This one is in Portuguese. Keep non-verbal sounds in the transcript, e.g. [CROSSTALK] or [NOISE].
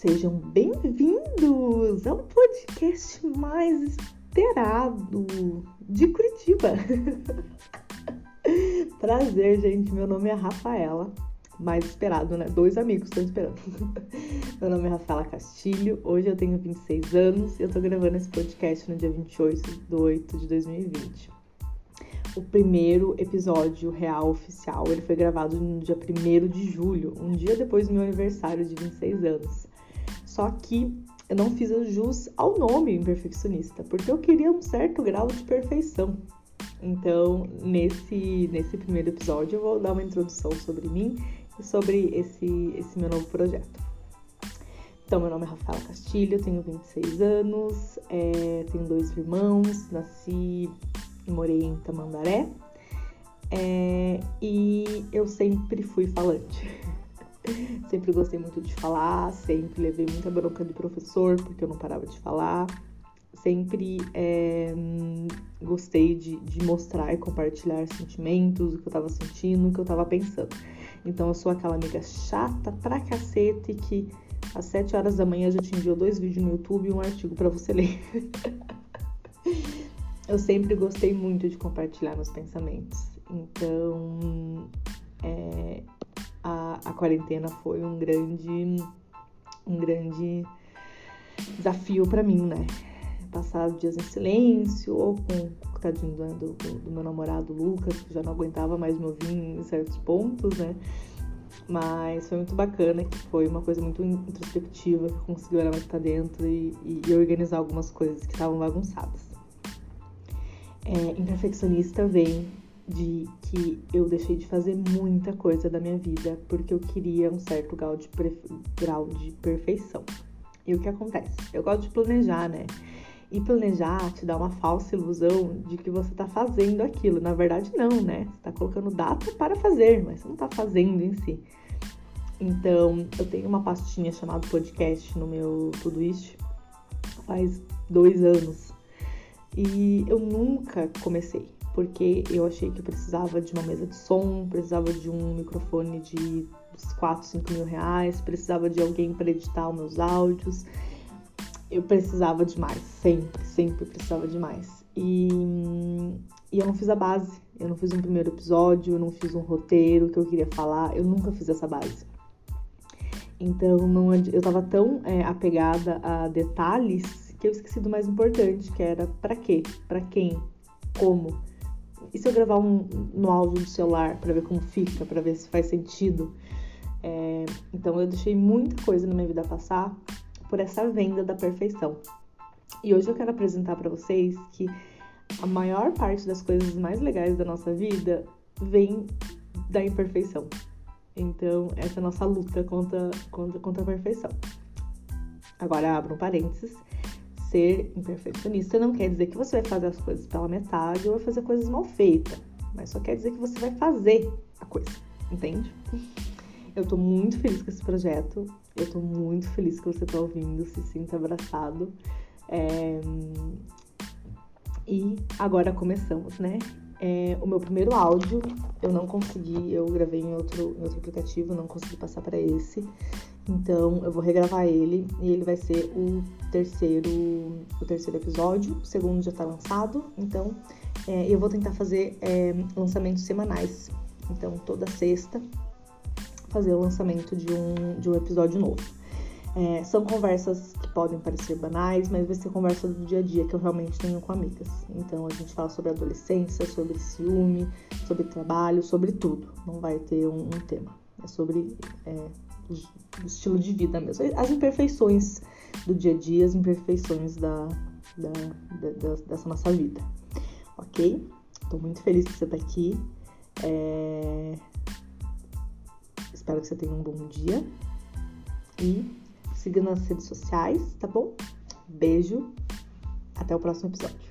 Sejam bem-vindos ao podcast mais esperado de Curitiba. [LAUGHS] Prazer, gente. Meu nome é Rafaela. Mais esperado, né? Dois amigos estão esperando. [LAUGHS] Meu nome é Rafaela Castilho. Hoje eu tenho 26 anos e eu tô gravando esse podcast no dia 28 de 8 de 2020 o primeiro episódio real oficial. Ele foi gravado no dia 1 de julho, um dia depois do meu aniversário de 26 anos. Só que eu não fiz jus ao nome imperfeccionista, porque eu queria um certo grau de perfeição. Então, nesse, nesse primeiro episódio, eu vou dar uma introdução sobre mim e sobre esse, esse meu novo projeto. Então, meu nome é Rafaela Castilho, tenho 26 anos, é, tenho dois irmãos, nasci e morei em Tamandaré. É, e eu sempre fui falante. [LAUGHS] [LAUGHS] sempre gostei muito de falar, sempre levei muita bronca de professor porque eu não parava de falar. Sempre é, gostei de, de mostrar e compartilhar sentimentos, o que eu tava sentindo, o que eu tava pensando. Então eu sou aquela amiga chata pra cacete que às 7 horas da manhã já te enviou dois vídeos no YouTube e um artigo para você ler. [LAUGHS] eu sempre gostei muito de compartilhar meus pensamentos. Então, é, a, a quarentena foi um grande, um grande desafio para mim, né? Passar dias em silêncio ou com o tadinho do, do, do, meu namorado Lucas, que já não aguentava mais me ouvir em certos pontos, né? Mas foi muito bacana, que foi uma coisa muito introspectiva, que conseguiu olhar mais pra dentro e, e, e organizar algumas coisas que estavam bagunçadas é, imperfeccionista vem de que eu deixei de fazer muita coisa da minha vida porque eu queria um certo grau de, grau de perfeição. E o que acontece? Eu gosto de planejar, né? E planejar te dá uma falsa ilusão de que você tá fazendo aquilo. Na verdade, não, né? Você tá colocando data para fazer, mas você não tá fazendo em si. Então, eu tenho uma pastinha chamada podcast no meu Todoist faz dois anos e eu nunca comecei, porque eu achei que eu precisava de uma mesa de som, precisava de um microfone de uns 4, 5 mil reais, precisava de alguém para editar os meus áudios. Eu precisava demais, sempre, sempre precisava demais. E, e eu não fiz a base, eu não fiz um primeiro episódio, eu não fiz um roteiro que eu queria falar, eu nunca fiz essa base. Então não, eu tava tão é, apegada a detalhes que eu esqueci do mais importante, que era para quê? Para quem? Como? E se eu gravar um no áudio do celular para ver como fica, para ver se faz sentido? É, então eu deixei muita coisa na minha vida passar por essa venda da perfeição. E hoje eu quero apresentar para vocês que a maior parte das coisas mais legais da nossa vida vem da imperfeição. Então, essa é a nossa luta contra, contra, contra a perfeição. Agora, abro um parênteses ser imperfeccionista não quer dizer que você vai fazer as coisas pela metade ou vai fazer coisas mal feitas, mas só quer dizer que você vai fazer a coisa, entende? Eu tô muito feliz com esse projeto, eu tô muito feliz que você tá ouvindo, se sinta abraçado. É... E agora começamos, né? É, o meu primeiro áudio eu não consegui, eu gravei em outro, em outro aplicativo, não consegui passar para esse. Então eu vou regravar ele e ele vai ser o terceiro, o terceiro episódio. O segundo já tá lançado, então é, eu vou tentar fazer é, lançamentos semanais. Então toda sexta fazer o lançamento de um, de um episódio novo. É, são conversas que podem parecer banais, mas vai ser conversa do dia a dia que eu realmente tenho com amigas. Então a gente fala sobre adolescência, sobre ciúme, sobre trabalho, sobre tudo. Não vai ter um, um tema. É sobre é, o estilo de vida mesmo. As imperfeições do dia a dia, as imperfeições da, da, da dessa nossa vida. Ok? Tô muito feliz que você tá aqui. É... Espero que você tenha um bom dia. E siga nas redes sociais, tá bom? Beijo. Até o próximo episódio.